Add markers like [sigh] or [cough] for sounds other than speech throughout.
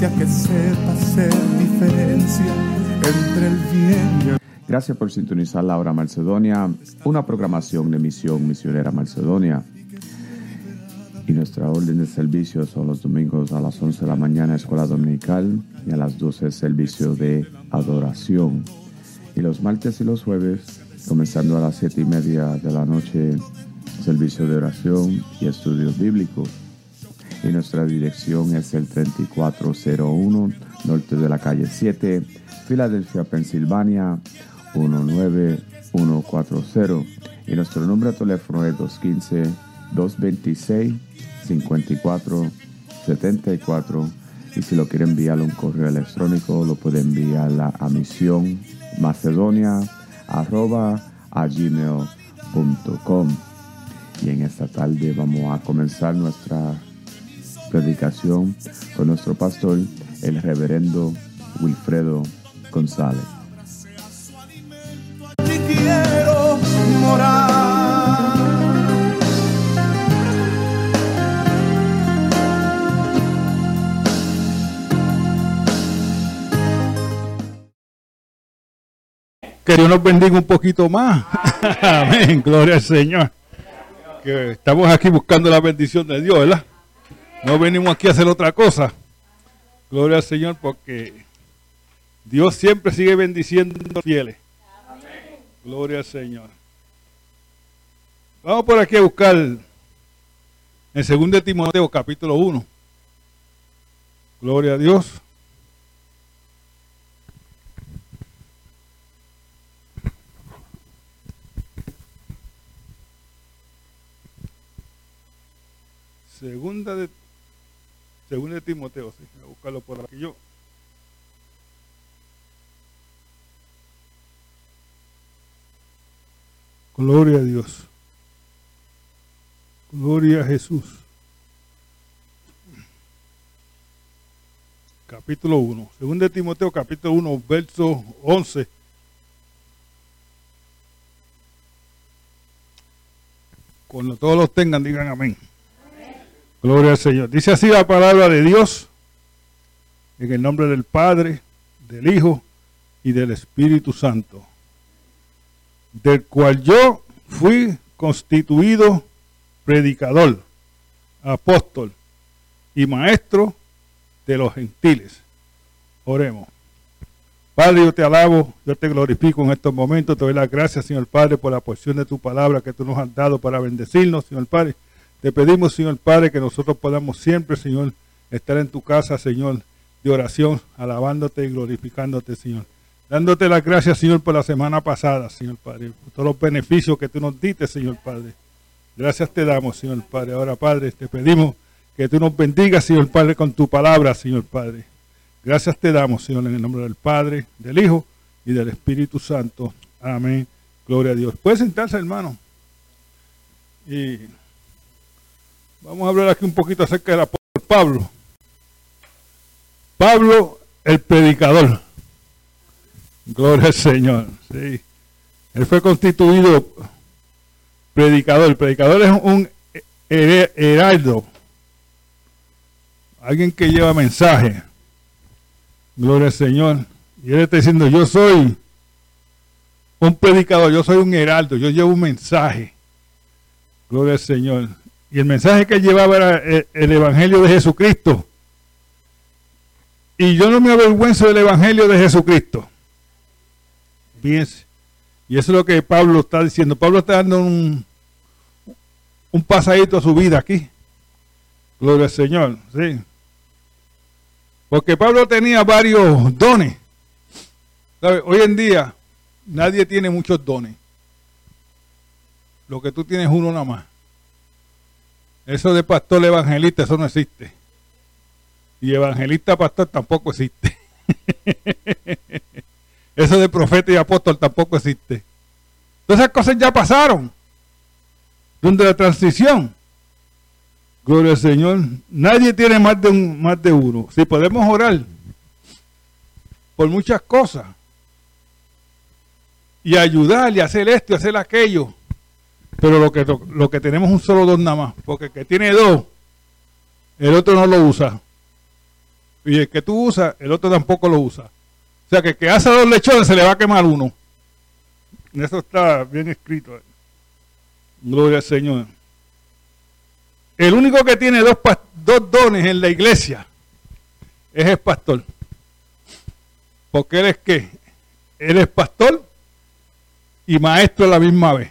Que sepa hacer diferencia entre el bien y el Gracias por sintonizar la hora Macedonia, una programación de misión misionera Macedonia. Y nuestra orden de servicio son los domingos a las 11 de la mañana, escuela dominical, y a las 12 servicio de adoración. Y los martes y los jueves, comenzando a las 7 y media de la noche, servicio de oración y estudios bíblicos. Y nuestra dirección es el 3401 norte de la calle 7, Filadelfia, Pensilvania 19140. Y nuestro número de teléfono es 215-226-5474. Y si lo quiere enviar un correo electrónico, lo puede enviar a, misión macedonia arroba a gmail.com y en esta tarde vamos a comenzar nuestra predicación con nuestro pastor, el reverendo Wilfredo González. Que Dios nos bendiga un poquito más. [laughs] Amén, gloria al Señor que estamos aquí buscando la bendición de Dios, ¿verdad? No venimos aquí a hacer otra cosa. Gloria al Señor porque Dios siempre sigue bendiciendo fieles. Gloria al Señor. Vamos por aquí a buscar en 2 Timoteo capítulo 1. Gloria a Dios. Segunda de, segunda de Timoteo, sí, voy a buscarlo por aquí yo. Gloria a Dios. Gloria a Jesús. Capítulo 1. Segunda de Timoteo, capítulo 1, verso 11. Cuando todos los tengan, digan amén. Gloria al Señor. Dice así la palabra de Dios, en el nombre del Padre, del Hijo y del Espíritu Santo, del cual yo fui constituido predicador, apóstol y maestro de los gentiles. Oremos. Padre, yo te alabo, yo te glorifico en estos momentos, te doy las gracias, Señor Padre, por la porción de tu palabra que tú nos has dado para bendecirnos, Señor Padre. Te pedimos, Señor Padre, que nosotros podamos siempre, Señor, estar en tu casa, Señor, de oración, alabándote y glorificándote, Señor. Dándote las gracias, Señor, por la semana pasada, Señor Padre, por todos los beneficios que tú nos diste, Señor Padre. Gracias te damos, Señor Padre. Ahora, Padre, te pedimos que tú nos bendigas, Señor Padre, con tu palabra, Señor Padre. Gracias te damos, Señor, en el nombre del Padre, del Hijo y del Espíritu Santo. Amén. Gloria a Dios. Puede sentarse, hermano. Y vamos a hablar aquí un poquito acerca del apóstol Pablo. Pablo, el predicador. Gloria al Señor. Sí. Él fue constituido predicador. El predicador es un heraldo. Alguien que lleva mensaje. Gloria al Señor. Y él está diciendo, yo soy un predicador, yo soy un heraldo, yo llevo un mensaje. Gloria al Señor. Y el mensaje que llevaba era el, Evangelio de Jesucristo. Y yo no me avergüenzo del Evangelio de Jesucristo. Fíjense. Y eso es lo que Pablo está diciendo. Pablo está dando un, un pasadito a su vida aquí. Gloria al Señor. Sí. Porque Pablo tenía varios dones. Hoy en día nadie tiene muchos dones. Lo que tú tienes uno nada más. Eso de pastor evangelista, eso no existe. Y evangelista pastor tampoco existe. [laughs] eso de profeta y apóstol tampoco existe. Todas esas cosas ya pasaron. Donde la transición. Gloria al Señor. Nadie tiene más de, un, más de uno. Si podemos orar por muchas cosas y ayudar y hacer esto y hacer aquello. Pero lo que, lo, que tenemos un solo don nada más. Porque el que tiene dos, el otro no lo usa. Y el que tú usas, el otro tampoco lo usa. O sea que el que hace dos lechones se le va a quemar uno. Eso está bien escrito. Gloria al Señor. El único que tiene dos, dos dones en la iglesia es el pastor. Porque él es qué? Él es pastor y maestro a la misma vez.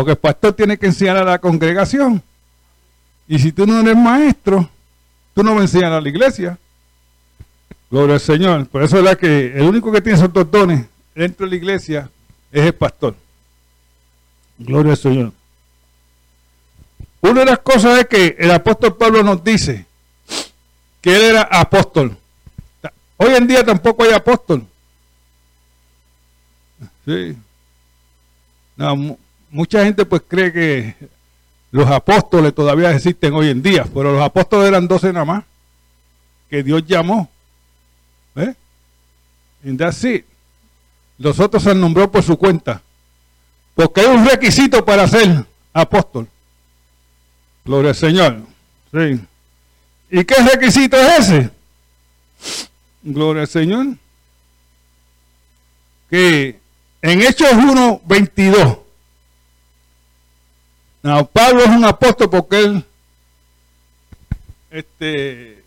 Porque el pastor tiene que enseñar a la congregación. Y si tú no eres maestro, tú no me enseñas a la iglesia. Gloria al Señor. Por eso es la que el único que tiene esos dos dones dentro de la iglesia es el pastor. Gloria al Señor. Una de las cosas es que el apóstol Pablo nos dice que él era apóstol. Hoy en día tampoco hay apóstol. Sí. Mucha gente pues cree que los apóstoles todavía existen hoy en día, pero los apóstoles eran doce nada más que Dios llamó. ¿Eh? And así Los otros se nombró por su cuenta. Porque hay un requisito para ser apóstol. Gloria al Señor. Sí. ¿Y qué requisito es ese? Gloria al Señor. Que en Hechos 1, 22. No, Pablo es un apóstol porque él este,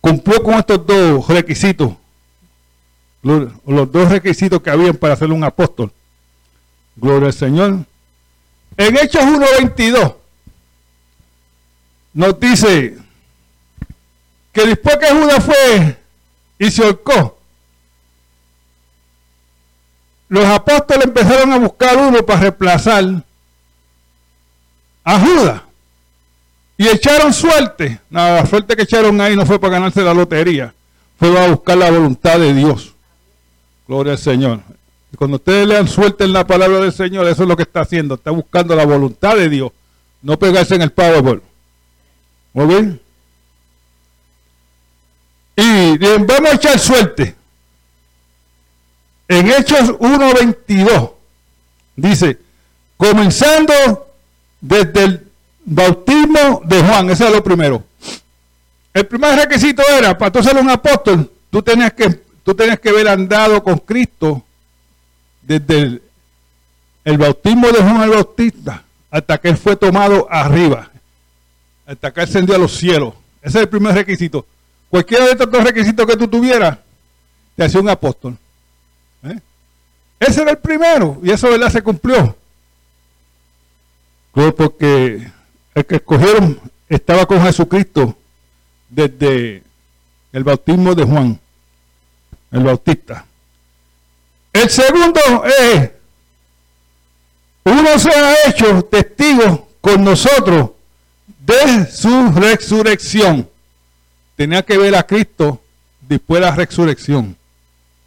cumplió con estos dos requisitos. Los, dos requisitos que habían para ser un apóstol. Gloria al Señor. En Hechos 1.22 nos dice que después que Judas fue y se ahorcó, los apóstoles empezaron a buscar uno para reemplazar a Judas. Y echaron suerte. la suerte que echaron ahí no fue para ganarse la lotería. Fue a buscar la voluntad de Dios. Gloria al Señor. Y cuando ustedes lean suerte en la palabra del Señor, eso es lo que está haciendo. Está buscando la voluntad de Dios. No pegarse en el Powerball. ¿Muy bien? Y bien, vamos a echar suerte. En Hechos 1.22 dice, comenzando desde el bautismo de Juan, ese es lo primero. El primer requisito era, para tú ser un apóstol, tú tenías que, tú tenías que haber andado con Cristo desde el, bautismo de Juan el Bautista hasta que él fue tomado arriba, hasta que ascendió a los cielos. Ese es el primer requisito. Cualquiera de estos dos requisitos que tú tuvieras, te hacía un apóstol. Ese era el primero, y eso se cumplió. Porque el que escogieron estaba con Jesucristo desde el bautismo de Juan, el Bautista. El segundo es, uno se ha hecho testigo con nosotros de su resurrección. Tenía que ver a Cristo después de la resurrección.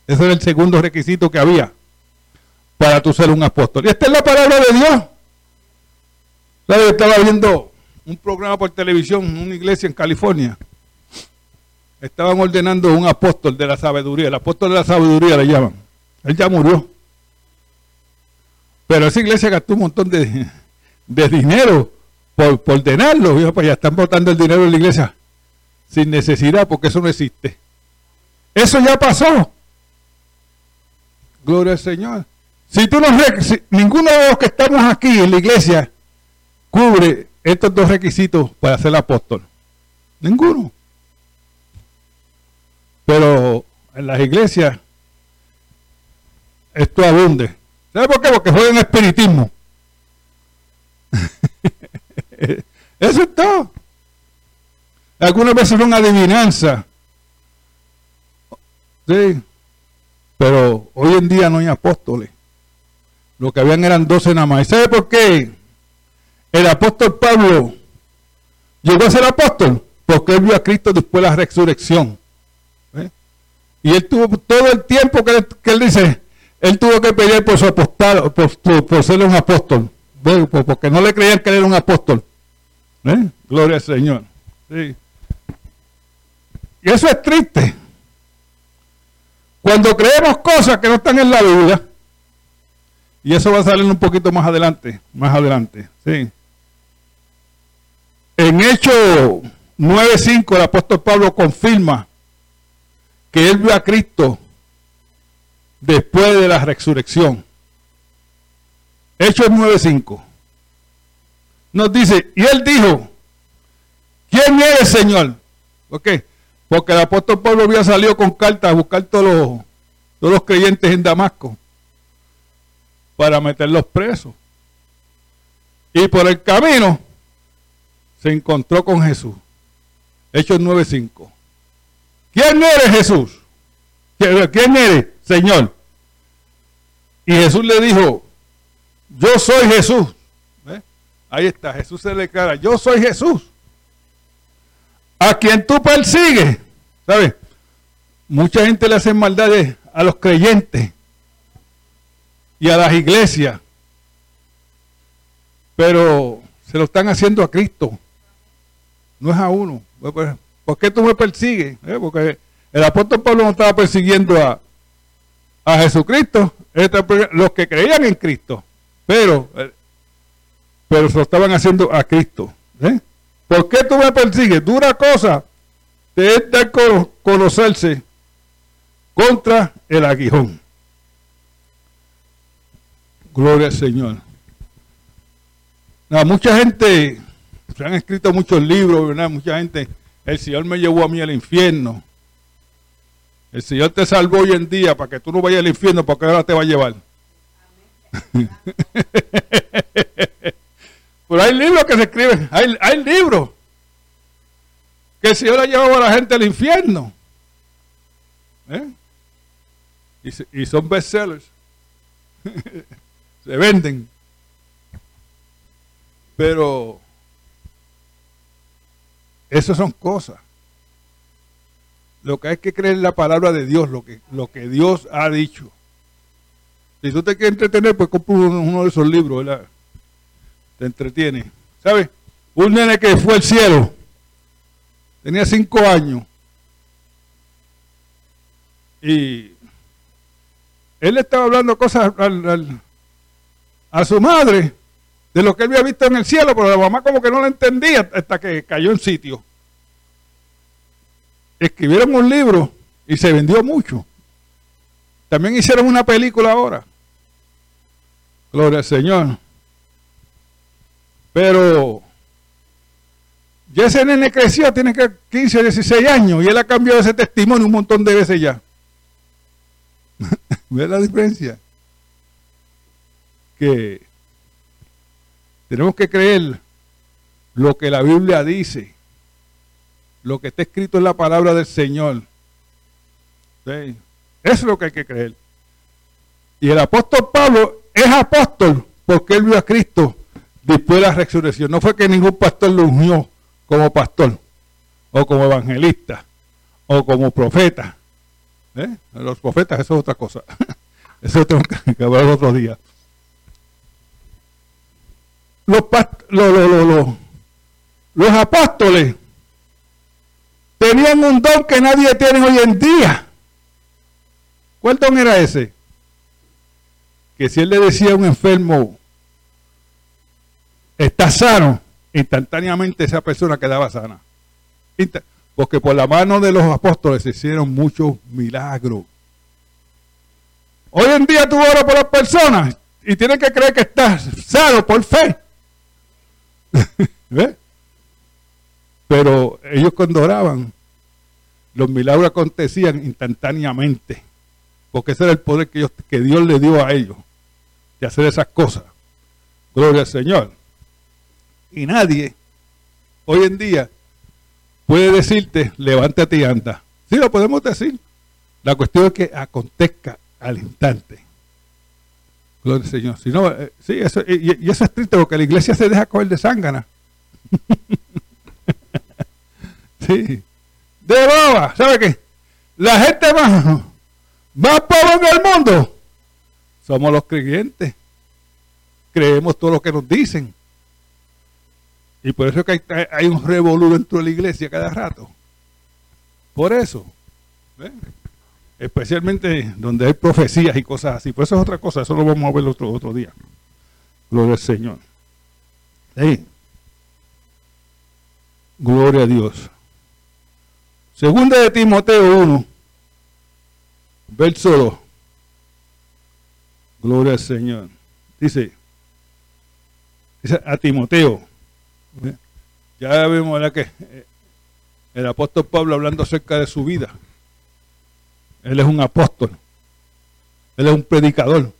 Ese era el segundo requisito que había para tú ser un apóstol. Y esta es la palabra de Dios. ¿Sabes? Estaba viendo un programa por televisión en una iglesia en California. Estaban ordenando un apóstol de la sabiduría. El apóstol de la sabiduría le llaman. Él ya murió. Pero esa iglesia gastó un montón de, dinero por, ordenarlo. Pues ya están botando el dinero en la iglesia sin necesidad porque eso no existe. Eso ya pasó. Gloria al Señor. Si tú no, ninguno de los que estamos aquí en la iglesia cubre estos dos requisitos para ser apóstol. Ninguno. Pero en las iglesias esto abunde. ¿Sabe por qué? Porque juegan espiritismo. [laughs] Eso es todo. Algunas veces son adivinanza. Sí. Pero hoy en día no hay apóstoles. Lo que habían eran doce nada más. ¿Y sabe por qué? El apóstol Pablo llegó a ser apóstol porque él vio a Cristo después de la resurrección. ¿Eh? Y él tuvo todo el tiempo que él, dice, él tuvo que pedir por su apostol, por, ser un apóstol. porque no le creían que él era un apóstol. ¿Eh? Gloria al Señor. Y eso es triste. Cuando creemos cosas que no están en la Biblia, y eso va a salir un poquito más adelante, más adelante, sí. En Hechos 9.5 el apóstol Pablo confirma que él vio a Cristo después de la resurrección. Hechos 9.5 nos dice, y él dijo, ¿quién eres, Señor? ¿Por? Porque el apóstol Pablo había salido con cartas a buscar todos los, todos los creyentes en Damasco para meterlos presos. Y por el camino se encontró con Jesús. Hechos 9:5. ¿Quién eres Jesús? ¿Quién eres, Señor? Y Jesús le dijo, yo soy Jesús. Ahí está, Jesús se declara, yo soy Jesús. A quien tú persigues. ¿Sabes? Mucha gente le hace maldades a los creyentes y a las iglesias. Pero se lo están haciendo a Cristo. No es a uno. Pues, pues, ¿Por qué tú me persigues? ¿Eh? Porque el apóstol Pablo no estaba persiguiendo a, a Jesucristo, los que creían en Cristo. Pero, eh, pero se lo estaban haciendo a Cristo. ¿eh? ¿Por qué tú me persigues? Dura cosa de conocerse contra el aguijón. Gloria al Señor. mucha gente, se han escrito muchos libros, ¿verdad? Mucha gente, el Señor me llevó a mí al infierno. El Señor te salvó hoy en día para que tú no vayas al infierno porque ahora te va a llevar. [laughs] Pero hay libros que se escriben, hay, hay libros que el Señor ha llevado a la gente al infierno. ¿Eh? Y, y son bestsellers. [laughs] se venden. Pero esas son cosas. Lo que hay que creer en la palabra de Dios, lo que, lo que Dios ha dicho. Si tú te quieres entretener, pues compra uno, de esos libros, ¿verdad? Te entretiene. ¿Sabes? Un nene que fue al cielo, tenía cinco años, y él estaba hablando cosas al, a su madre de lo que él había visto en el cielo, pero la mamá como que no lo entendía hasta que cayó en sitio. Escribieron un libro y se vendió mucho. También hicieron una película ahora. Gloria al Señor. Pero ya ese nene creció, tiene que 15, 16 años y él ha cambiado ese testimonio un montón de veces ya. [laughs] ¿Ves la diferencia? Tenemos que creer lo que la Biblia dice, lo que está escrito en la palabra del Señor. Es lo que hay que creer. Y el apóstol Pablo es apóstol porque él vio a Cristo después de la resurrección. No fue que ningún pastor lo unió como pastor, o como evangelista, o como profeta. ¿Eh? Los profetas, eso es otra cosa. [laughs] eso tengo que hablar otro día. Los, los apóstoles tenían un don que nadie tiene hoy en día. ¿Cuál don era ese? Que si él le decía a un enfermo, está sano, instantáneamente esa persona quedaba sana. Porque por la mano de los apóstoles se hicieron muchos milagros. Hoy en día tú oras por las personas y tienes que creer que estás sano por fe. [laughs] Pero ellos cuando oraban, los milagros acontecían instantáneamente. Porque ese era el poder que, que Dios le dio a ellos de hacer esas cosas. Gloria al Señor. Y nadie hoy en día puede decirte, levántate y anda. Sí, lo podemos decir. La cuestión es que acontezca al instante. Gloria al Señor. Si no, eh, sí, eso, y, eso es triste porque la iglesia se deja coger de zángana. [laughs] sí. De boba. ¿Sabe qué? La gente más, más pobre en el mundo somos los creyentes. Creemos todo lo que nos dicen. Y por eso es que hay, un revolú dentro de la iglesia cada rato. Por eso. Especialmente donde hay profecías y cosas así. Por eso es otra cosa. Eso lo vamos a ver otro, otro día. Gloria al Señor. Gloria a Dios. Segunda de Timoteo 1, verso 2. Gloria al Señor. Dice, dice a Timoteo, ya vemos que eh, el apóstol Pablo hablando acerca de su vida. Él es un apóstol. Él es un predicador.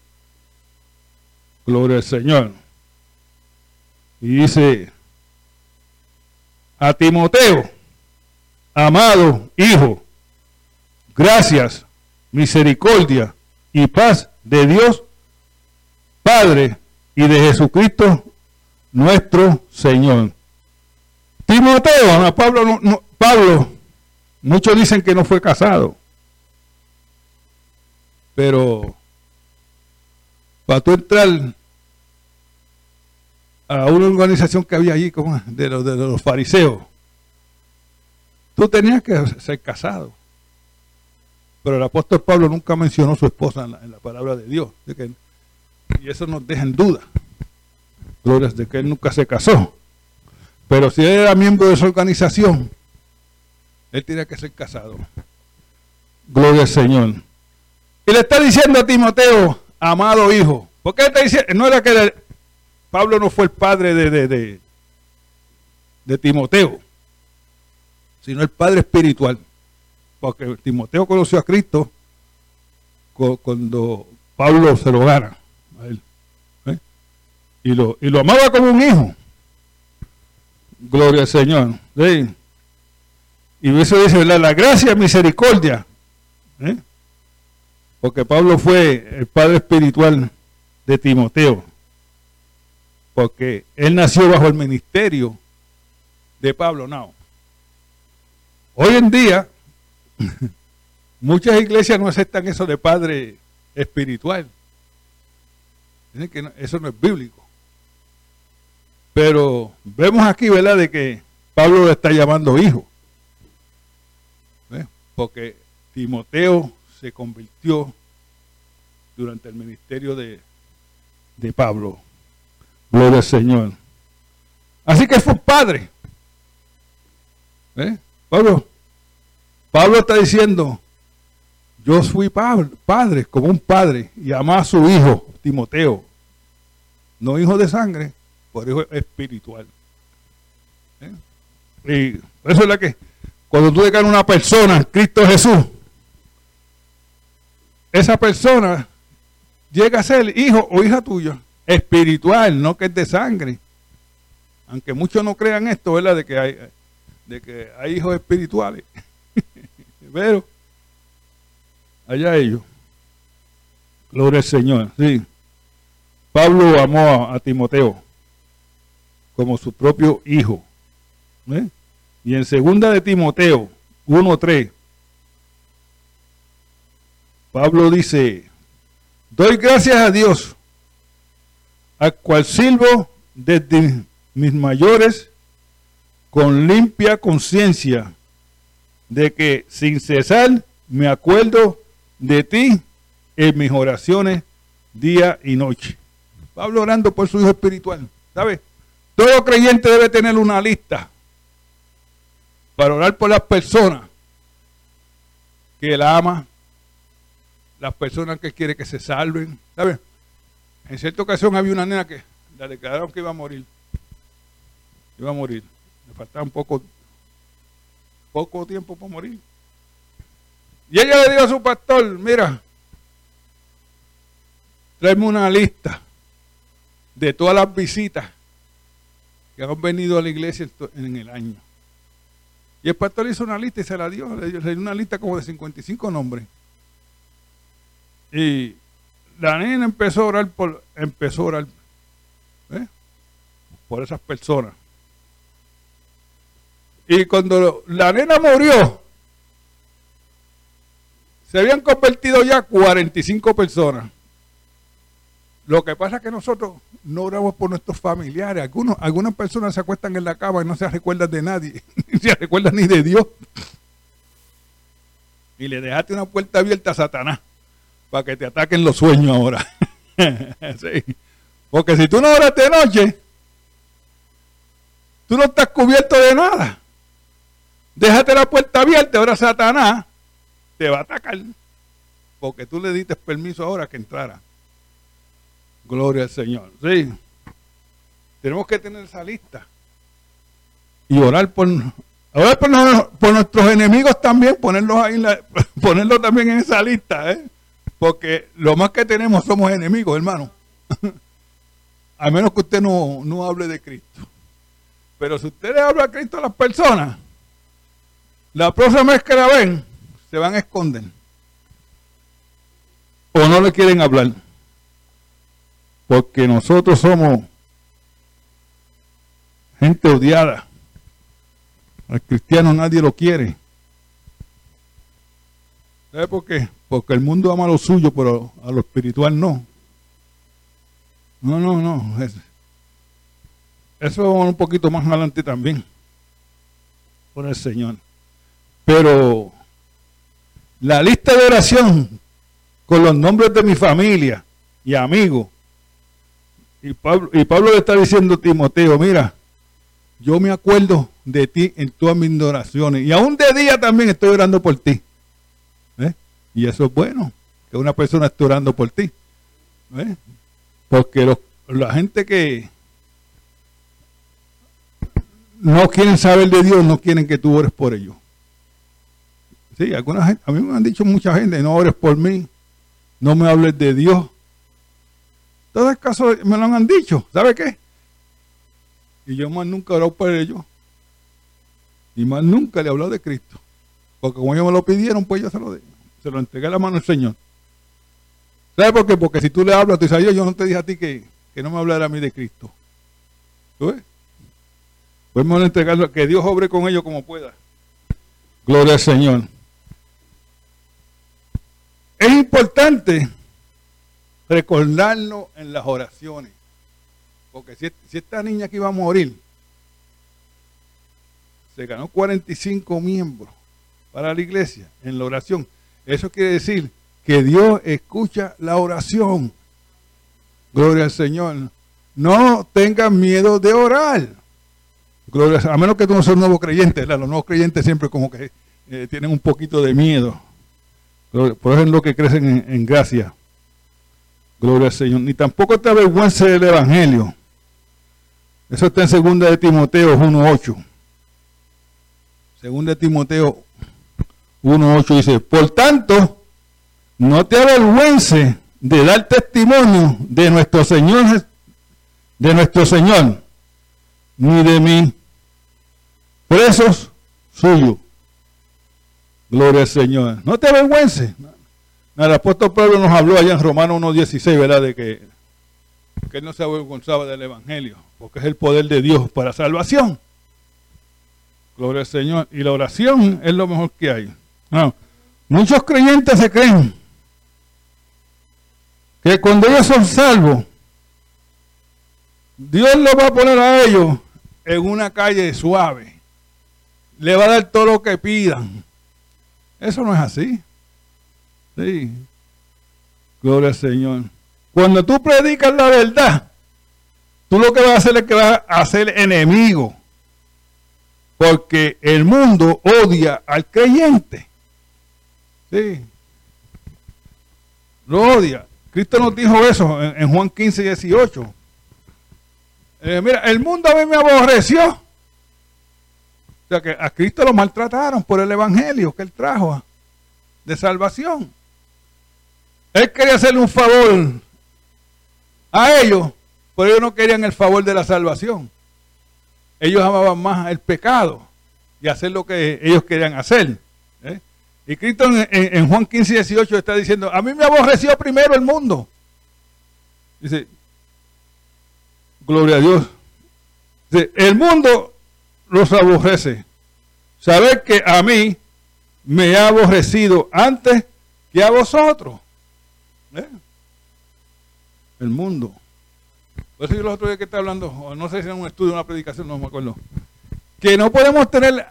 Gloria al Señor. Y dice a Timoteo, amado hijo, gracias, misericordia y paz de Dios, Padre, y de Jesucristo nuestro Señor. Timoteo, Pablo, Pablo, muchos dicen que no fue casado, pero para tú entrar a una organización que había allí como de, los, de los fariseos, tú tenías que ser casado. Pero el apóstol Pablo nunca mencionó a su esposa en la, palabra de Dios. y eso nos deja en duda. Glorias de que él nunca se casó. Pero si él era miembro de su organización, él tenía que ser casado. Gloria al Señor. Y le está diciendo a Timoteo, amado hijo, porque él está diciendo, no era que Pablo no fue el padre de, de, de, Timoteo, sino el padre espiritual. Porque Timoteo conoció a Cristo cuando Pablo se lo gana a él y lo, y lo amaba como un hijo. Gloria al Señor. Y eso dice, ¿verdad? La gracia, misericordia. ¿eh? Porque Pablo fue el padre espiritual de Timoteo. Porque él nació bajo el ministerio de Pablo. No. Hoy en día, [laughs] muchas iglesias no aceptan eso de padre espiritual. Eso no es bíblico. Pero vemos aquí, ¿verdad?, de que Pablo lo está llamando hijo. Porque Timoteo se convirtió durante el ministerio de, de Pablo. Gloria al Señor. Así que fue padre. Pablo, Pablo está diciendo, yo fui padre, como un padre, y amaba a su hijo, Timoteo. No hijo de sangre, por hijo espiritual. ¿Eh? Y eso es la que, cuando tú declaras una persona, Cristo Jesús, esa persona llega a ser hijo o hija tuya, espiritual, no que es de sangre. Aunque muchos no crean esto, ¿verdad? De que hay, hijos espirituales. [laughs] Pero, allá ellos. Gloria al Señor. Sí. Pablo amó a, Timoteo como su propio hijo. ¿eh? Y en segunda de Timoteo 1.3, Pablo dice, doy gracias a Dios, al cual sirvo desde mis mayores con limpia conciencia de que sin cesar me acuerdo de ti en mis oraciones día y noche. Pablo orando por su hijo espiritual. ¿Sabe? Todo creyente debe tener una lista para orar por las personas que él ama, las personas que quiere que se salven. ¿Sabe? En cierta ocasión había una nena que la declararon que iba a morir. Iba a morir. Le faltaba un poco, poco tiempo para morir. Y ella le dijo a su pastor, mira, tráeme una lista de todas las visitas que han venido a la iglesia en el año. Y el pastor hizo una lista y se la dio, le dio una lista como de 55 nombres. Y la nena empezó a orar por, empezó a orar ¿eh? por esas personas. Y cuando la nena murió, se habían convertido ya 45 personas. Lo que pasa es que nosotros no oramos por nuestros familiares. Algunos, algunas personas se acuestan en la cama y no se recuerdan de nadie, [laughs] ni se recuerdan ni de Dios. Y le dejaste una puerta abierta a Satanás para que te ataquen los sueños ahora. [laughs] Porque si tú no oras de noche, tú no estás cubierto de nada. Déjate la puerta abierta, ahora Satanás te va a atacar. Porque tú le diste permiso ahora que entrara. Gloria al Señor. Sí. Tenemos que tener esa lista. Y orar por, orar por, nuestros enemigos también, ponerlos ahí, [laughs] ponerlos también en esa lista, ¿eh? Porque lo más que tenemos somos enemigos, hermano. [laughs] a menos que usted no, no hable de Cristo. Pero si usted le habla a Cristo a las personas, la próxima vez que la ven, se van a esconder. O no le quieren hablar. Porque nosotros somos gente odiada. Al cristiano nadie lo quiere. ¿Sabe por qué? Porque el mundo ama lo suyo, pero a lo espiritual no. No, no, no. Eso un poquito más adelante también. Por el Señor. Pero la lista de oración con los nombres de mi familia y amigos y Pablo, y Pablo le está diciendo a Timoteo, mira, yo me acuerdo de ti en todas mis oraciones. Y aún de día también estoy orando por ti. Y eso es bueno, que una persona esté orando por ti. ¿Eh? Porque la gente que no quieren saber de Dios, no quieren que tú ores por ellos. Sí, alguna gente, a mí me han dicho mucha gente, no ores por mí, no me hables de Dios. Todo el caso me lo han dicho, ¿sabe qué? Y yo más nunca he orado por ellos. Y más nunca le he hablado de Cristo. Porque como ellos me lo pidieron, pues yo se lo, se lo entregué a la mano al Señor. ¿Sabe por qué? Porque si tú le hablas, tú dices, yo no te dije a ti que, no me hablara a mí de Cristo. ¿Tú ves? Pues me entregarlo, que Dios obre con ellos como pueda. Gloria al Señor. Es importante recordarlo en las oraciones. Porque si, esta niña que iba a morir se ganó 45 miembros para la iglesia en la oración, eso quiere decir que Dios escucha la oración. Gloria al Señor. No tengan miedo de orar. Gloria, a menos que tú no seas un nuevo creyente. Los nuevos creyentes siempre como que eh, tienen un poquito de miedo. Por eso es lo que crecen en gracia. Gloria al Señor. Ni tampoco te avergüences del Evangelio. Eso está en 2 de Timoteo 1.8. 2 de Timoteo 1.8 dice, por tanto, no te avergüences de dar testimonio de nuestro Señor, de nuestro Señor, ni de mí. Presos suyos. Gloria al Señor. No te avergüences. El apóstol Pablo nos habló allá en Romanos 1.16, ¿verdad? De que, que él no se avergonzaba del Evangelio, porque es el poder de Dios para salvación. Gloria al Señor. Y la oración es lo mejor que hay. Muchos creyentes se creen que cuando ellos son salvos, Dios los va a poner a ellos en una calle suave. Le va a dar todo lo que pidan. Eso no es así. Sí. Gloria al Señor. Cuando tú predicas la verdad, tú lo que vas a hacer es que vas a ser enemigo. Porque el mundo odia al creyente. Sí. Lo odia. Cristo nos dijo eso en, Juan 15, 18. Eh, mira, el mundo a mí me aborreció. O sea que a Cristo lo maltrataron por el evangelio que él trajo de salvación. Él quería hacerle un favor a ellos, pero ellos no querían el favor de la salvación. Ellos amaban más el pecado y hacer lo que ellos querían hacer. Y Cristo en, Juan 15, 18 está diciendo, a mí me aborreció primero el mundo. Dice, gloria a Dios. Dice, el mundo los aborrece. Saber que a mí me ha aborrecido antes que a vosotros. ¿Eh? El mundo. Por eso yo los otros días que está hablando, no sé si en un estudio una predicación, no me acuerdo. Que no podemos tener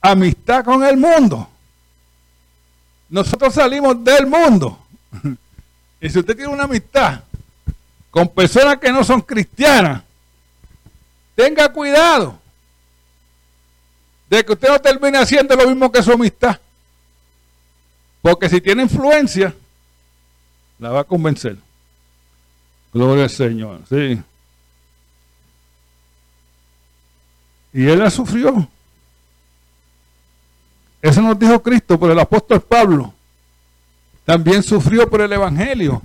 amistad con el mundo. Nosotros salimos del mundo. [laughs] Y si usted tiene una amistad con personas que no son cristianas, tenga cuidado de que usted no termine haciendo lo mismo que su amistad. Porque si tiene influencia, la va a convencer. Gloria al Señor, sí. Y él la sufrió. Eso nos dijo Cristo, pero el apóstol Pablo también sufrió por el Evangelio.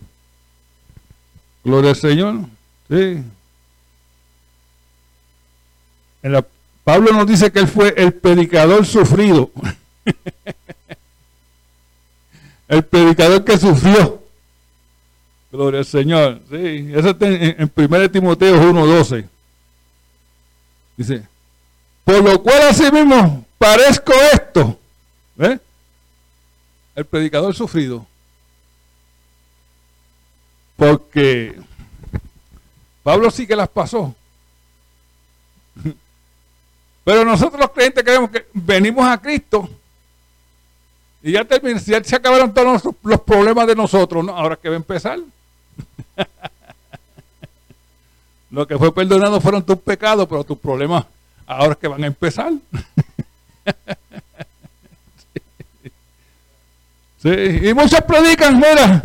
Gloria al Señor. Sí. Pablo nos dice que él fue el predicador sufrido. [laughs] el predicador que sufrió. Gloria al Señor. Sí, eso está en, en 1 Timoteo 1.12. Dice, por lo cual así mismo parezco esto. ¿Eh? El predicador sufrido. Porque Pablo sí que las pasó. [laughs] Pero nosotros los creyentes creemos que venimos a Cristo y ya, terminó, ya se acabaron todos los, problemas de nosotros. ¿no? Ahora que va a empezar. [laughs] Lo que fue perdonado fueron tus pecados, pero tus problemas ahora que van a empezar. [laughs] Y muchos predican, mira,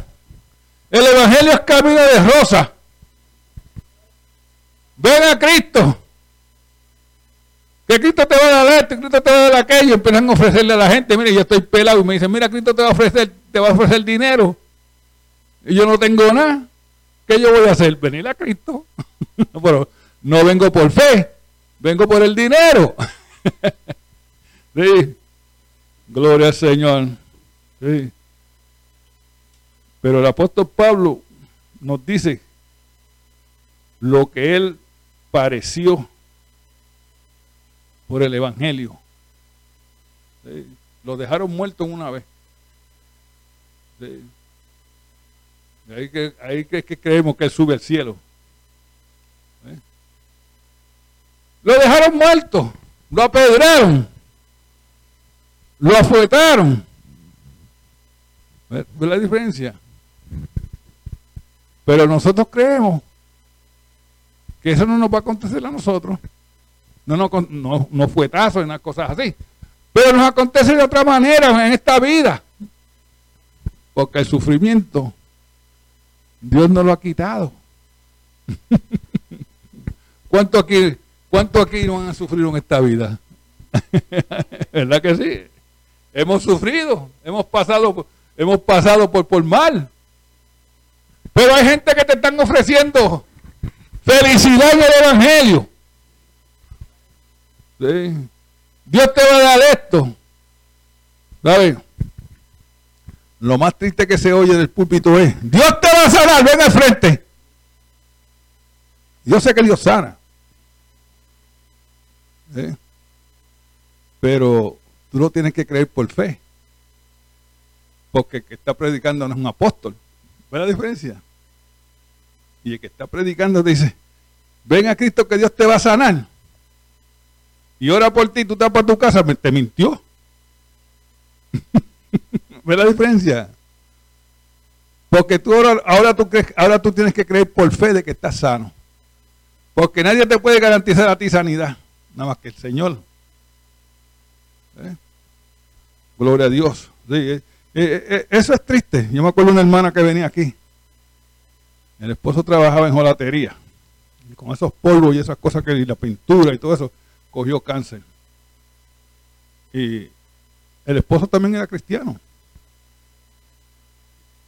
el Evangelio es camino de rosa. Ven a Cristo que Cristo te va a dar esto, Cristo te va a dar aquello, empiezan a ofrecerle a la gente, mire, yo estoy pelado, y me dicen, mira, Cristo te va a ofrecer, te va a ofrecer dinero, y yo no tengo nada, ¿qué yo voy a hacer? Venir a Cristo, [laughs] pero no vengo por fe, vengo por el dinero. [laughs] sí, gloria al Señor. Sí. Pero el apóstol Pablo nos dice lo que él pareció por el Evangelio. Lo dejaron muerto una vez. Ahí, que, ahí que, creemos que él sube al cielo. Lo dejaron muerto, lo apedrearon, lo afuetaron. ¿Ves la diferencia? Pero nosotros creemos que eso no nos va a acontecer a nosotros. No, no, no, no fue tazo en las cosas así. Pero nos acontece de otra manera en esta vida. Porque el sufrimiento, Dios no lo ha quitado. [laughs] ¿Cuánto aquí, cuánto aquí no han sufrido en esta vida? [laughs] ¿Verdad que sí? Hemos sufrido, hemos pasado, hemos pasado por, por mal. Pero hay gente que te están ofreciendo felicidad en el Evangelio. Dios te va a dar esto. ¿Sabes? Lo más triste que se oye del púlpito es, Dios te va a sanar, ven al frente. Yo sé que Dios sana. Pero tú lo tienes que creer por fe. Porque el que está predicando no es un apóstol. ¿Ves la diferencia? Y el que está predicando dice, ven a Cristo que Dios te va a sanar. Y ora por ti, tú estás para tu casa, te mintió. [laughs] ¿Ves la diferencia? Porque tú ahora, ahora, tú crees, ahora tú tienes que creer por fe de que estás sano. Porque nadie te puede garantizar a ti sanidad, nada más que el Señor. ¿Eh? Gloria a Dios. Eh, eh, eso es triste. Yo me acuerdo de una hermana que venía aquí. El esposo trabajaba en jolatería. Y con esos polvos y esas cosas que la pintura y todo eso, cogió cáncer. Y el esposo también era cristiano.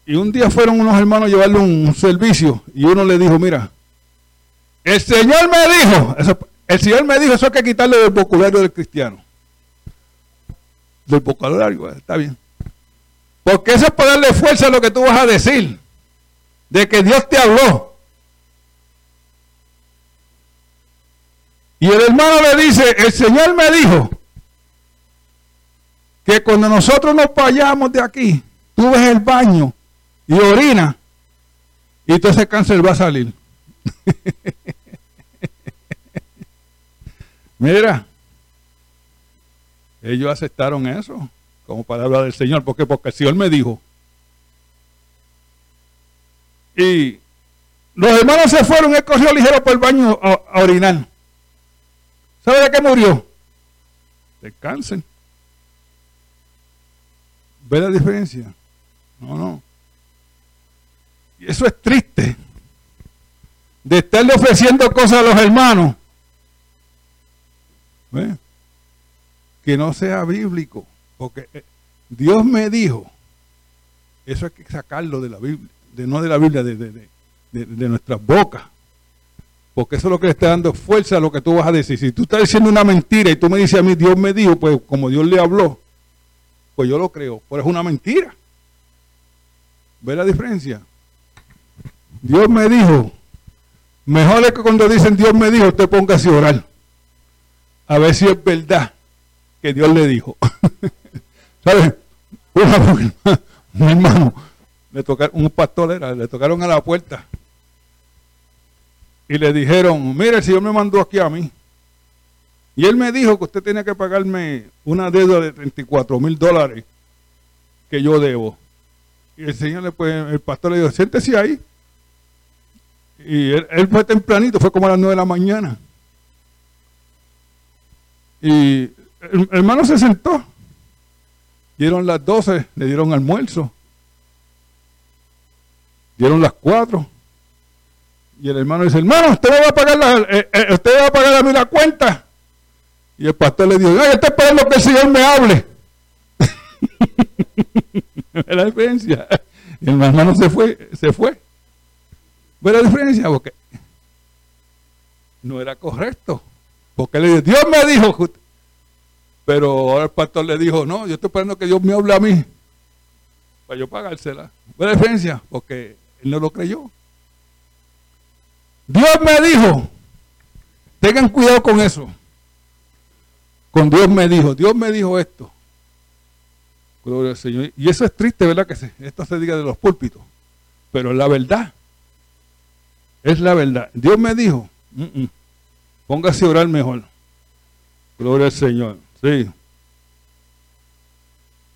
Y un día fueron unos hermanos a llevarle un, servicio y uno le dijo, mira, el Señor me dijo, el Señor me dijo, eso hay que quitarle del vocabulario del cristiano. Del vocabulario, está bien. Porque eso es darle fuerza a lo que tú vas a decir. De que Dios te habló. Y el hermano le dice, el Señor me dijo que cuando nosotros nos vayamos de aquí, tú ves el baño y orina, y todo ese cáncer va a salir. [laughs] Mira, ellos aceptaron eso como palabra del Señor. ¿Por qué? Porque el Señor me dijo. Y los hermanos se fueron, él corrió ligero por el baño a, orinar. ¿Sabe de qué murió? De cáncer. ¿Ve la diferencia? No, no. Y eso es triste. De estarle ofreciendo cosas a los hermanos. Que no sea bíblico. Porque eh, Dios me dijo. Eso hay que sacarlo de la Biblia. De, no de la Biblia, de, de, de nuestras bocas. Porque eso es lo que le está dando fuerza a lo que tú vas a decir. Si tú estás diciendo una mentira y tú me dices a mí, Dios me dijo, pues como Dios le habló, pues yo lo creo. Pero es una mentira. ¿Ve la diferencia? Dios me dijo, mejor es que cuando dicen Dios me dijo, usted ponga a orar. A ver si es verdad que Dios le dijo. [laughs] ¿Sabes? Un hermano, le tocaron, un pastor era, le tocaron a la puerta y le dijeron, mire, el Señor me mandó aquí a mí. Y él me dijo que usted tenía que pagarme una deuda de 34 mil dólares que yo debo. Y el Señor, le, pues, el pastor le dijo, siéntese ahí. Y él, fue tempranito, fue como a las nueve de la mañana. Y el, hermano se sentó. Dieron las doce, le dieron almuerzo. Dieron las cuatro. Y el hermano dice, hermano, usted va a pagar la, eh, eh, usted va a pagar a mí la cuenta. Y el pastor le dijo, ay, estoy esperando que el Señor me hable. [laughs] la diferencia. El hermano se fue, se fue. ¿Ve la diferencia? Porque no era correcto. Porque le dijo, Dios me dijo, pero ahora el pastor le dijo, no, yo estoy esperando que Dios me hable a mí para yo pagársela. ¿Ve la diferencia? Porque él no lo creyó. Dios me dijo, tengan cuidado con eso. Con Dios me dijo, Dios me dijo esto. Gloria al Señor. Y eso es triste, ¿verdad? Que esto se diga de los púlpitos. Pero la verdad. Es la verdad. Dios me dijo, póngase a orar mejor. Gloria al Señor. Sí.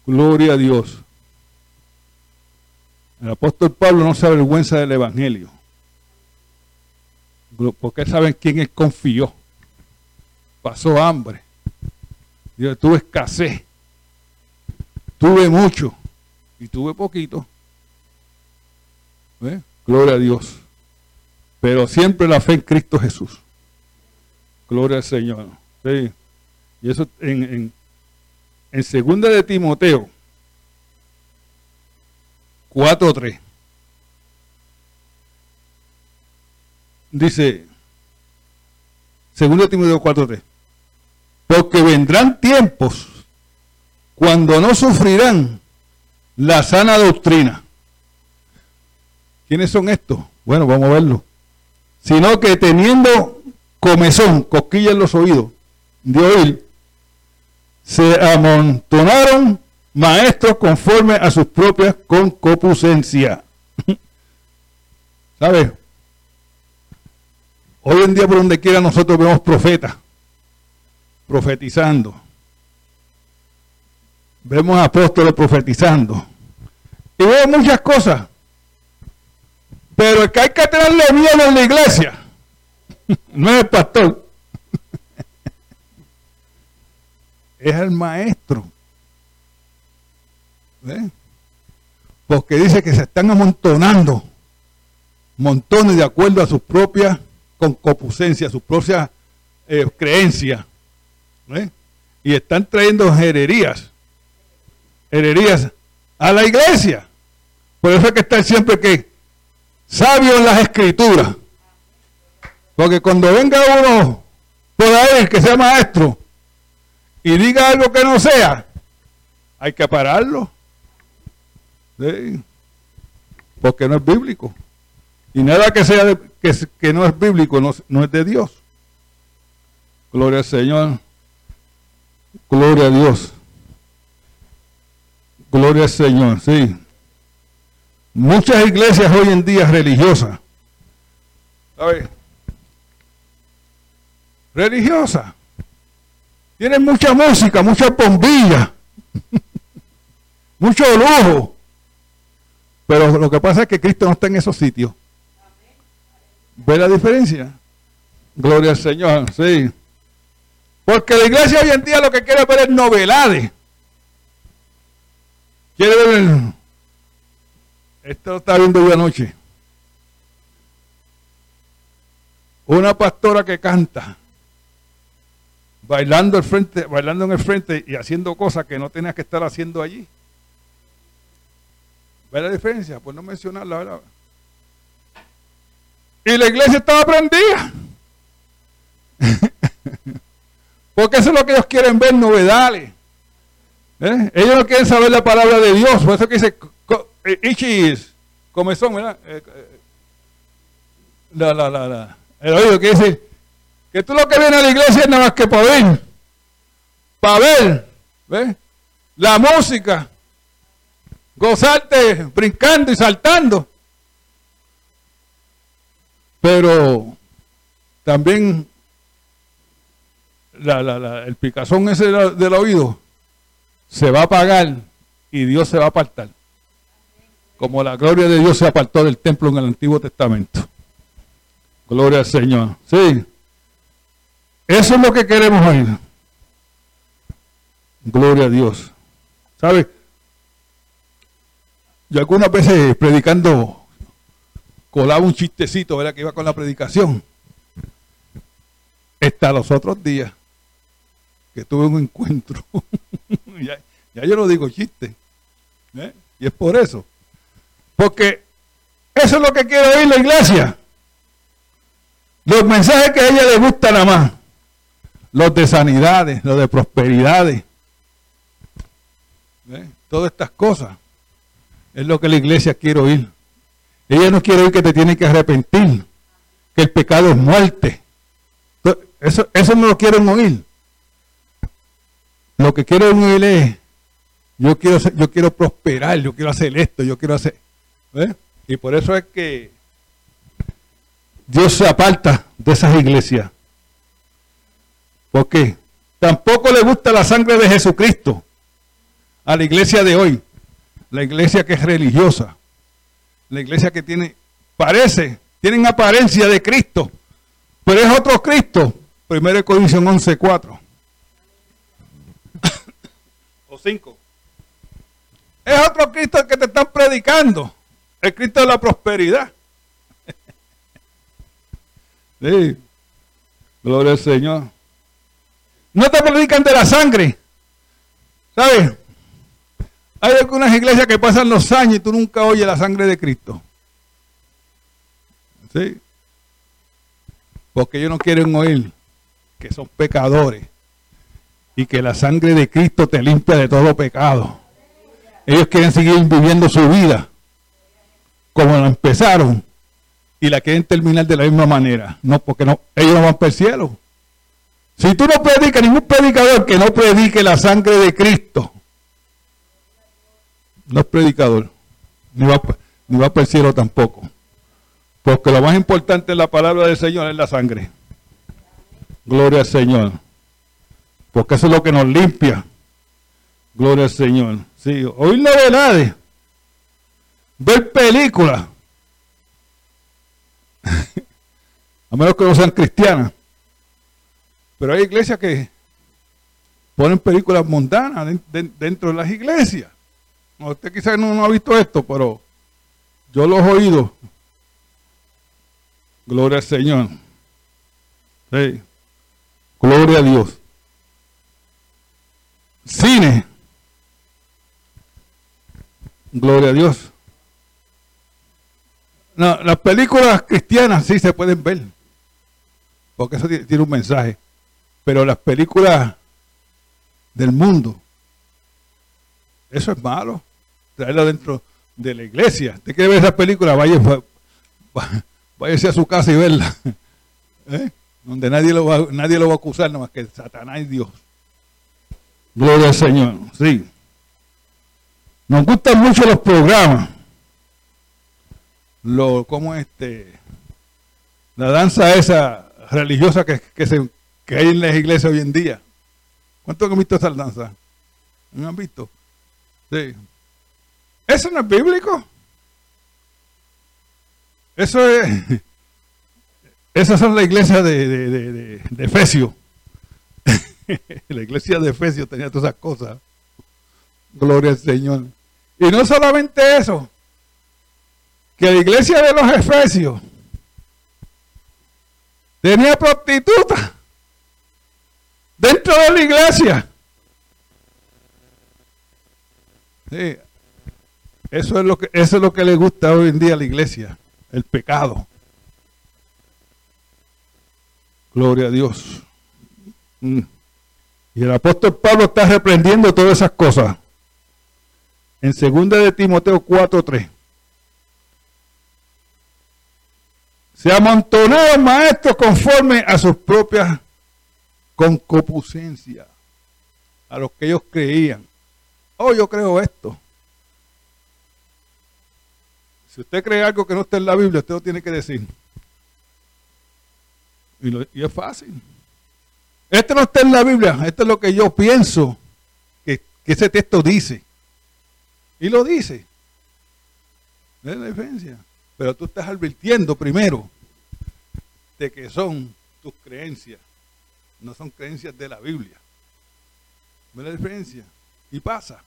Gloria a Dios. El apóstol Pablo no se avergüenza del Evangelio. Porque saben quién él confió. Pasó hambre. Yo tuve escasez. Tuve mucho. Y tuve poquito. Gloria a Dios pero siempre la fe en Cristo Jesús. Gloria al Señor. Y eso en, en, segunda de Timoteo 4.3. Dice, segunda de Timoteo 4.3. Porque vendrán tiempos cuando no sufrirán la sana doctrina. ¿Quiénes son estos? Bueno, vamos a verlo. Sino que teniendo comezón, cosquilla en los oídos, de oír, se amontonaron maestros conforme a sus propias concupiscencias. [laughs] ¿Sabes? Hoy en día por donde quiera nosotros vemos profetas profetizando. Vemos apóstoles profetizando. Y vemos muchas cosas. Pero el que hay que tenerle miedo en la iglesia [laughs] no es el pastor. Es el maestro. Porque dice que se están amontonando montones de acuerdo a sus propias concupiscencias, sus propias eh, creencias. Y están trayendo hererías, hererías a la iglesia. Por eso es que está siempre que sabio en las escrituras. Porque cuando venga uno por ahí que sea maestro y diga algo que no sea, hay que pararlo. Porque no es bíblico. Y nada que sea que, no es bíblico no, no es de Dios. Gloria al Señor. Gloria a Dios. Gloria al Señor, sí. Muchas iglesias hoy en día religiosas. ¿Sabes? Religiosas. Tienen mucha música, mucha bombilla, mucho lujo. Pero lo que pasa es que Cristo no está en esos sitios. ¿Ve la diferencia? Gloria al Señor, sí. Porque la iglesia hoy en día lo que quiere ver es novedades. Quiere ver Esto lo estaba viendo hoy anoche. Una pastora que canta, bailando, el frente, bailando en el frente y haciendo cosas que no tenía que estar haciendo allí. ¿Ve la diferencia? Pues no mencionarla, ¿verdad? Y la iglesia estaba prendida. [laughs] Porque eso es lo que ellos quieren ver, novedades. ¿Eh? Ellos no quieren saber la palabra de Dios. Por eso que dice, eh, Ichis, comezón, ¿verdad? Eh, la, la, la, la, el oído que dice, que tú lo que vienes a la iglesia es nada más que para ver, para ver, ¿ves? La música, gozarte, brincando y saltando. Pero también el picazón ese del, oído se va a apagar y Dios se va a apartar. Como la gloria de Dios se apartó del templo en el Antiguo Testamento. Gloria al Señor. Sí. Eso es lo que queremos oír. Gloria a Dios. ¿Sabe? Yo algunas veces predicando colaba un chistecito, ¿verdad? Que iba con la predicación. Hasta los otros días que tuve un encuentro. [laughs] ya, yo no digo chiste. ¿eh? Y es por eso. Porque eso es lo que quiere oír la iglesia. Los mensajes que a ella le gustan nada más. Los de sanidades, los de prosperidades. ¿eh? Todas estas cosas. Es lo que la iglesia quiere oír. Ella no quiere oír que te tiene que arrepentir. Que el pecado es muerte. Eso, eso no lo quieren oír. Lo que quiero oír es, yo quiero, yo quiero prosperar, yo quiero hacer esto, yo quiero hacer... Y por eso es que Dios se aparta de esas iglesias. ¿Por qué? Tampoco le gusta la sangre de Jesucristo a la iglesia de hoy. La iglesia que es religiosa. La iglesia que tiene, parece, tienen apariencia de Cristo, pero es otro Cristo. 1 Corintios 11, 4. 5. Es otro Cristo el que te están predicando. El Cristo de la prosperidad. [laughs] sí. Gloria al Señor. No te predican de la sangre. ¿Sabes? Hay algunas iglesias que pasan los años y tú nunca oyes la sangre de Cristo. ¿Sí? Porque ellos no quieren oír que son pecadores y que la sangre de Cristo te limpia de todo pecado. Ellos quieren seguir viviendo su vida como la empezaron y la quieren terminar de la misma manera. No, porque no, ellos no van para el cielo. Si tú no predicas, ningún predicador que no predique la sangre de Cristo, no es predicador, ni va, ni va para el cielo tampoco. Porque lo más importante en la palabra del Señor es la sangre. Gloria al Señor. Porque eso es lo que nos limpia. Gloria al Señor. Sí, oír novedades. Ver películas. [laughs] A menos que no sean cristianas. Pero hay iglesias que ponen películas mundanas dentro de las iglesias. Usted quizás no, ha visto esto, pero yo lo he oído. Gloria al Señor. Gloria a Dios. Cine. Gloria a Dios. Las películas cristianas sí se pueden ver. Porque eso tiene un mensaje. Pero las películas del mundo, eso es malo. Traerla dentro de la iglesia. Usted quiere ver esa película, vaya, váyase a su casa y verla. [laughs] ¿Eh? Donde nadie lo, va, nadie lo va a acusar, nada más que Satanás y Dios. Gloria al Señor. Sí. Nos gustan mucho los programas. Lo, como este, la danza esa religiosa que, que, se, que hay en las iglesias hoy en día. ¿Cuántos han visto esa danza? ¿No han visto? ¿Eso no es bíblico? Eso es. [laughs] Esas son las iglesias de, de, de, de Efesio. [laughs] la iglesia de Efesio tenía todas esas cosas. Gloria al Señor. Y no solamente eso, que la iglesia de los Efesios tenía prostitutas dentro de la iglesia. Sí, eso es lo que eso es lo que le gusta hoy en día a la iglesia, el pecado. Gloria a Dios. Mm. Y el apóstol Pablo está reprendiendo todas esas cosas. En 2 de Timoteo 4:3. Se amontonaron maestros conforme a sus propias concupiscencias, a los que ellos creían. Oh, yo creo esto. Si usted cree algo que no está en la Biblia, usted lo tiene que decir. Y, es fácil. Esto no está en la Biblia, esto es lo que yo pienso que, ese texto dice. Y lo dice. Es la diferencia. Pero tú estás advirtiendo primero de que son tus creencias, no son creencias de la Biblia. ¿Ves la diferencia? Y pasa.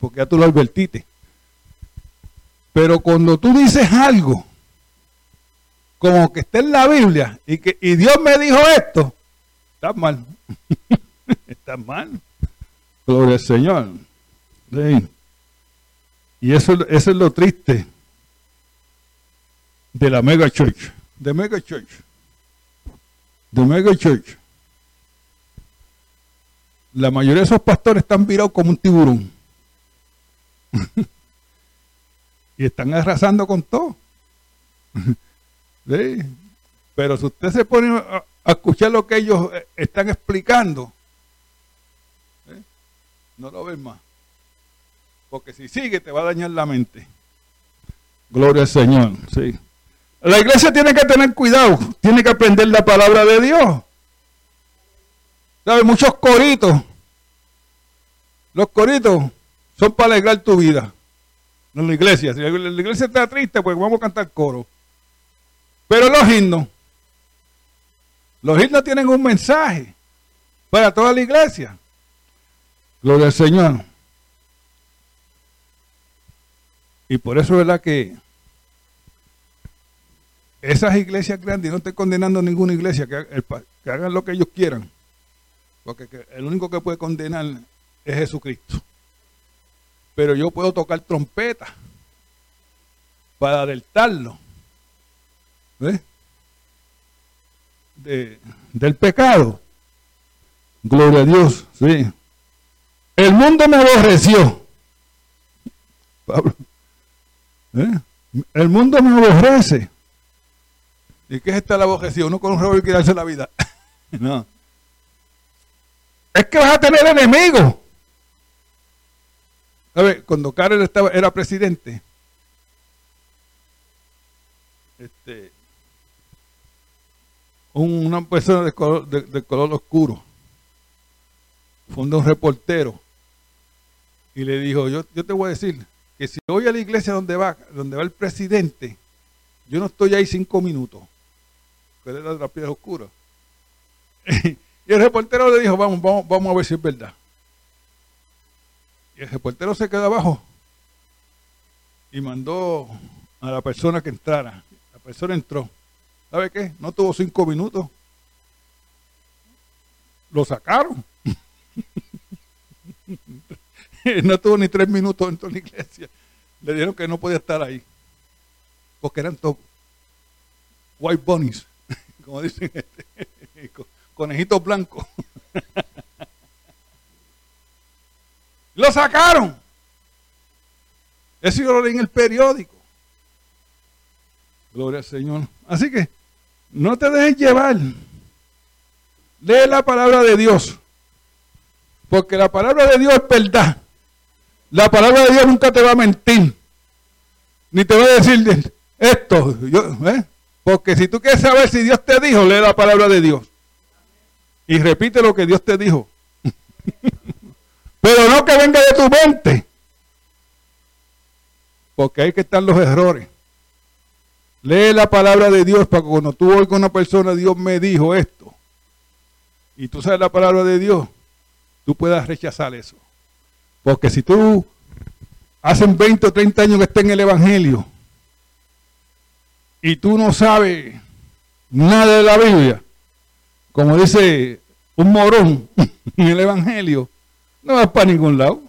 Porque ya tú lo advertiste. Pero cuando tú dices algo como que está en la Biblia y que y Dios me dijo esto, está mal. [laughs] está mal. Gloria al Señor. Y eso, eso es lo triste de la mega church. De mega church. De mega church. La mayoría de esos pastores están virados como un tiburón. [laughs] y están arrasando con todo. [laughs] Pero si usted se pone a, escuchar lo que ellos eh, están explicando, no lo ves más. Porque si sigue te va a dañar la mente. Gloria al Señor. Sí. La iglesia tiene que tener cuidado, tiene que aprender la palabra de Dios. ¿Sabe? Muchos coritos. Los coritos son para alegrar tu vida. No la iglesia. Si la iglesia está triste, pues vamos a cantar coro. Pero los himnos, los himnos tienen un mensaje para toda la iglesia. Gloria al Señor. Y por eso es verdad que esas iglesias grandes, no estoy condenando a ninguna iglesia que, hagan lo que ellos quieran, porque el único que puede condenar es Jesucristo. Pero yo puedo tocar trompeta para alertarlo del pecado, Gloria a Dios, sí. El mundo me aborreció. Pablo. ¿eh? El mundo me aborrece. ¿Y qué es esta la aborreción? Uno con un revólver quiere darse la vida. [laughs] no. Es que vas a tener enemigos. ver, Cuando Karel estaba, era presidente, este, una persona de color, de, color oscuro fundó un reportero y le dijo, yo, yo te voy a decir que si voy a la iglesia donde va, donde va el presidente, yo no estoy ahí cinco minutos. De la piedra oscura. [laughs] y el reportero le dijo, vamos, vamos, vamos a ver si es verdad. Y el reportero se quedó abajo y mandó a la persona que entrara. La persona entró. ¿Sabe qué? No tuvo cinco minutos. Lo sacaron. [laughs] no tuvo ni tres minutos dentro de la iglesia. Le dijeron que no podía estar ahí. Porque eran todos white bunnies, como dicen, [laughs] conejitos blancos. [laughs] lo sacaron. Eso yo lo leí en el periódico. Gloria al Señor. Así que no te dejes llevar. Lee la palabra de Dios. Porque la palabra de Dios es verdad. La palabra de Dios nunca te va a mentir. Ni te va a decir esto. ¿eh? Porque si tú quieres saber si Dios te dijo, lee la palabra de Dios. Y repite lo que Dios te dijo. [laughs] Pero no que venga de tu mente. Porque ahí que están los errores. Lee la palabra de Dios para que cuando tú oigas una persona, Dios me dijo esto. Y tú sabes la palabra de Dios, tú puedas rechazar eso. Porque si tú hace 20 o 30 años que estás en el Evangelio y tú no sabes nada de la Biblia, como dice un morón [laughs] en el Evangelio, no vas para ningún lado.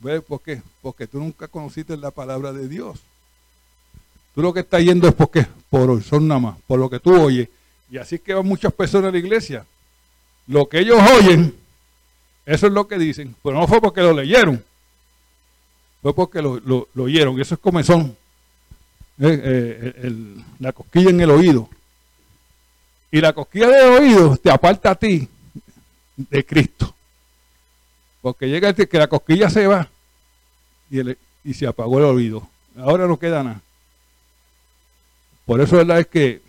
¿Ves por qué? Porque tú nunca conociste la palabra de Dios. Tú lo que estás yendo es porque por son nada más, por lo que tú oyes. Y así es que van muchas personas a la iglesia. Lo que ellos oyen, eso es lo que dicen. Pero no fue porque lo leyeron. Fue porque lo, lo, oyeron. Y eso es comezón. Eh, eh, la cosquilla en el oído. Y la cosquilla del oído te aparta a ti de Cristo. Porque llega que la cosquilla se va y, y se apagó el oído. Ahora no queda nada. Por eso es que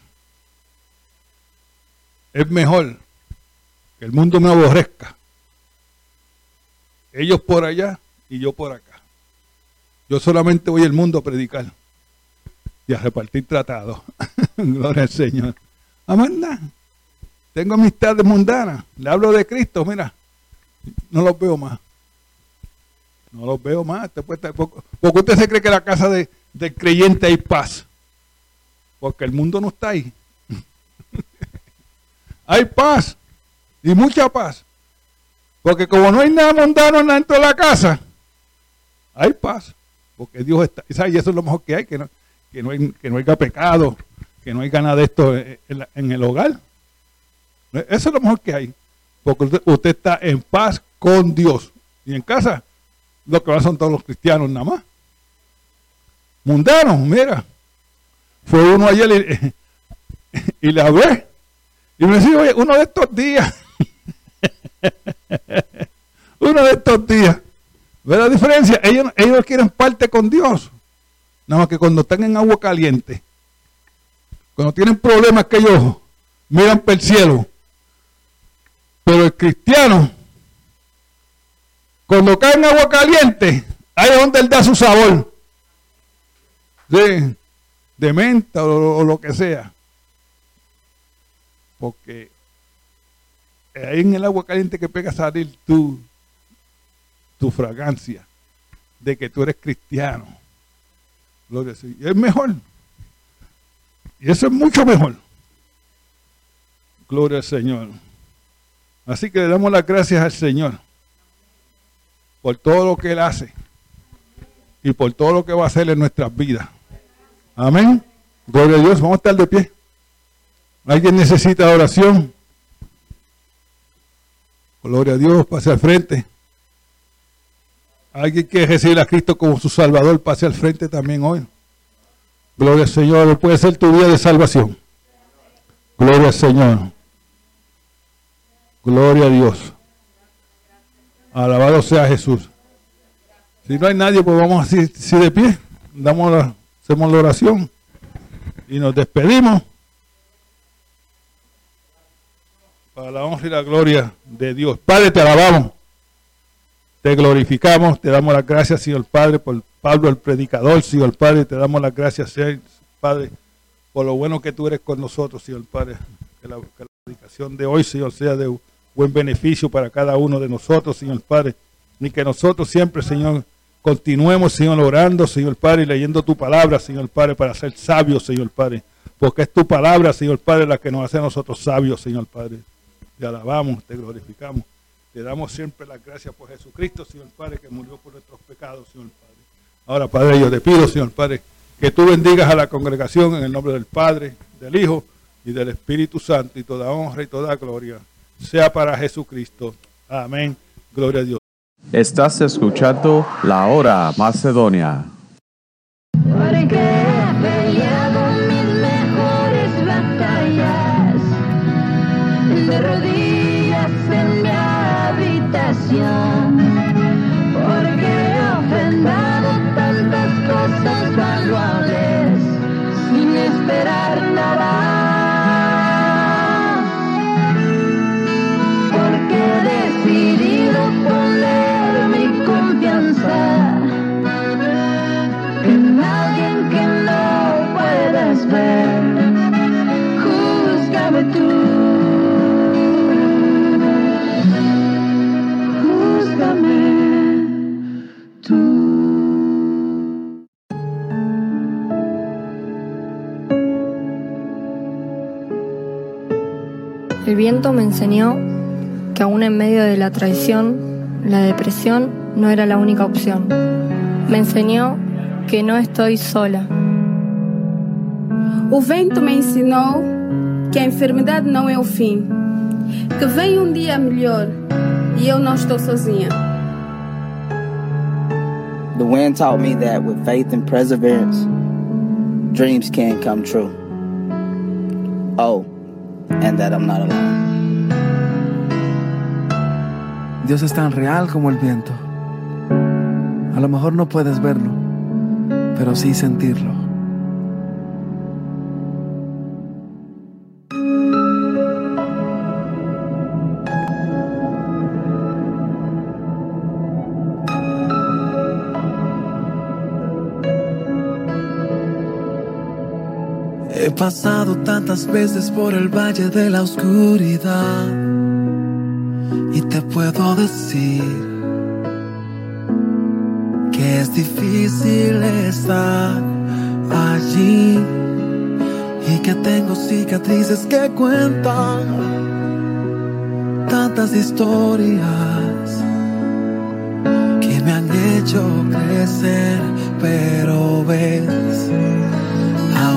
es mejor que el mundo me aborrezca. Ellos por allá y yo por acá. Yo solamente voy al mundo a predicar y a repartir tratados. [laughs] Gloria al Señor. Amanda, tengo amistades mundanas. Le hablo de Cristo, mira. No los veo más. No los veo más. Porque usted se cree que la casa de, del creyente hay paz. Porque el mundo no está ahí. [laughs] hay paz y mucha paz. Porque como no hay nada mundano dentro de la casa, hay paz. Porque Dios está. Y eso es lo mejor que hay, que no, que no, hay, que no haya pecado, que no haya nada de esto en, el hogar. Eso es lo mejor que hay. Porque usted, está en paz con Dios. Y en casa, lo que van son todos los cristianos nada más. Mundanos, mira. Fue uno ayer y, [laughs] le hablé. Y me decía, oye, uno de estos días. [laughs] uno de estos días. ¿Ve la diferencia? Ellos, ellos quieren parte con Dios. Nada más que cuando están en agua caliente, cuando tienen problemas que ellos miran para el cielo. Pero el cristiano, cuando cae en agua caliente, ahí es donde él da su sabor. De menta o, lo que sea. Porque ahí en el agua caliente que pega a salir tu, tu fragancia de que tú eres cristiano. Y es mejor. Y eso es mucho mejor. Gloria al Señor. Así que le damos las gracias al Señor por todo lo que Él hace y por todo lo que va a hacer en nuestras vidas. Amén. Gloria a Dios. Vamos a estar de pie. ¿Alguien necesita oración? Gloria a Dios, pase al frente. Alguien que recibir a Cristo como su Salvador, pase al frente también hoy. Gloria al Señor, puede ser tu día de salvación. Gloria al Señor. Gloria a Dios. Alabado sea Jesús. Si no hay nadie, pues vamos así, así de pie. Damos la, hacemos la oración y nos despedimos. Para la honra y la gloria de Dios. Padre, te alabamos. Te glorificamos, te damos las gracias, Señor Padre, por Pablo el predicador, Señor Padre, te damos las gracias, Señor Padre, por lo bueno que tú eres con nosotros, Señor Padre. Que la, predicación de hoy, Señor, sea de buen beneficio para cada uno de nosotros, Señor Padre. Ni que nosotros siempre, Señor, continuemos, Señor, orando, Señor Padre, y leyendo tu palabra, Señor Padre, para ser sabios, Señor Padre. Porque es tu palabra, Señor Padre, la que nos hace a nosotros sabios, Señor Padre. Te alabamos, te glorificamos. Te damos siempre las gracias por Jesucristo, Señor Padre, que murió por nuestros pecados, Señor Padre. Ahora, Padre, yo te pido, Señor Padre, que tú bendigas a la congregación en el nombre del Padre, del Hijo y del Espíritu Santo, y toda honra y toda gloria sea para Jesucristo. Amén. Gloria a Dios. Estás escuchando La Hora Macedonia. Tú. El viento me enseñó que aún en medio de la traición, la depresión no era la única opción. Me enseñó que no estoy sola. O vento me ensinou que a enfermidade não é o fim, que vem um dia melhor e eu não estou sozinha. The wind taught me that with faith and perseverance, dreams can come true. Oh, and that I'm not alone. Dios es tan real como el viento. A lo mejor no puedes verlo, pero sí sentirlo. He pasado tantas veces por el valle de la oscuridad y te puedo decir que es difícil estar allí y que tengo cicatrices que cuentan tantas historias que me han hecho crecer, pero ves,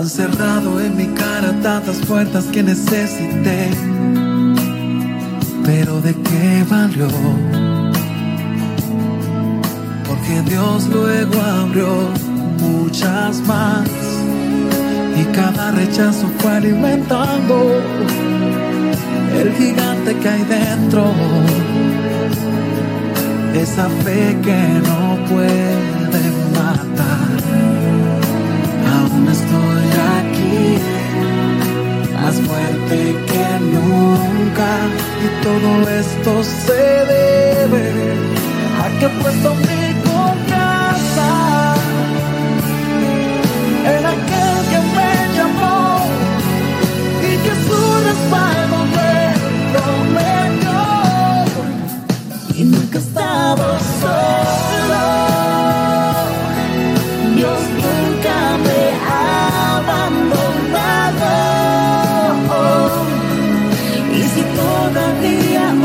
Han cerrado en mi cara tantas puertas que necesité. Pero de qué valió? Porque Dios luego abrió muchas más. Y cada rechazo fue alimentando el gigante que hay dentro. Esa fe que no puede fuerte que nunca. Y todo esto se debe a que he puesto mi confianza en aquel que me llamó y que su respaldo me prometió. Y nunca he estado solo. Todavía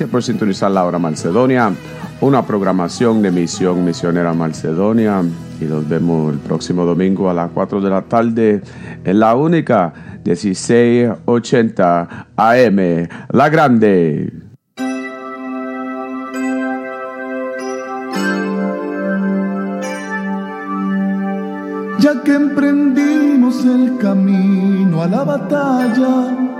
Gracias por sintonizar la hora Macedonia, una programación de Misión Misionera Macedonia. Y nos vemos el próximo domingo a las 4 de la tarde en la única 1680 AM, La Grande. ya que emprendimos el camino a la batalla,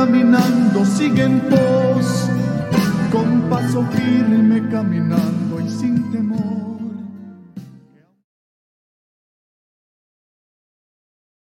Caminando, sigue en pos, con paso firme caminando y sin temor.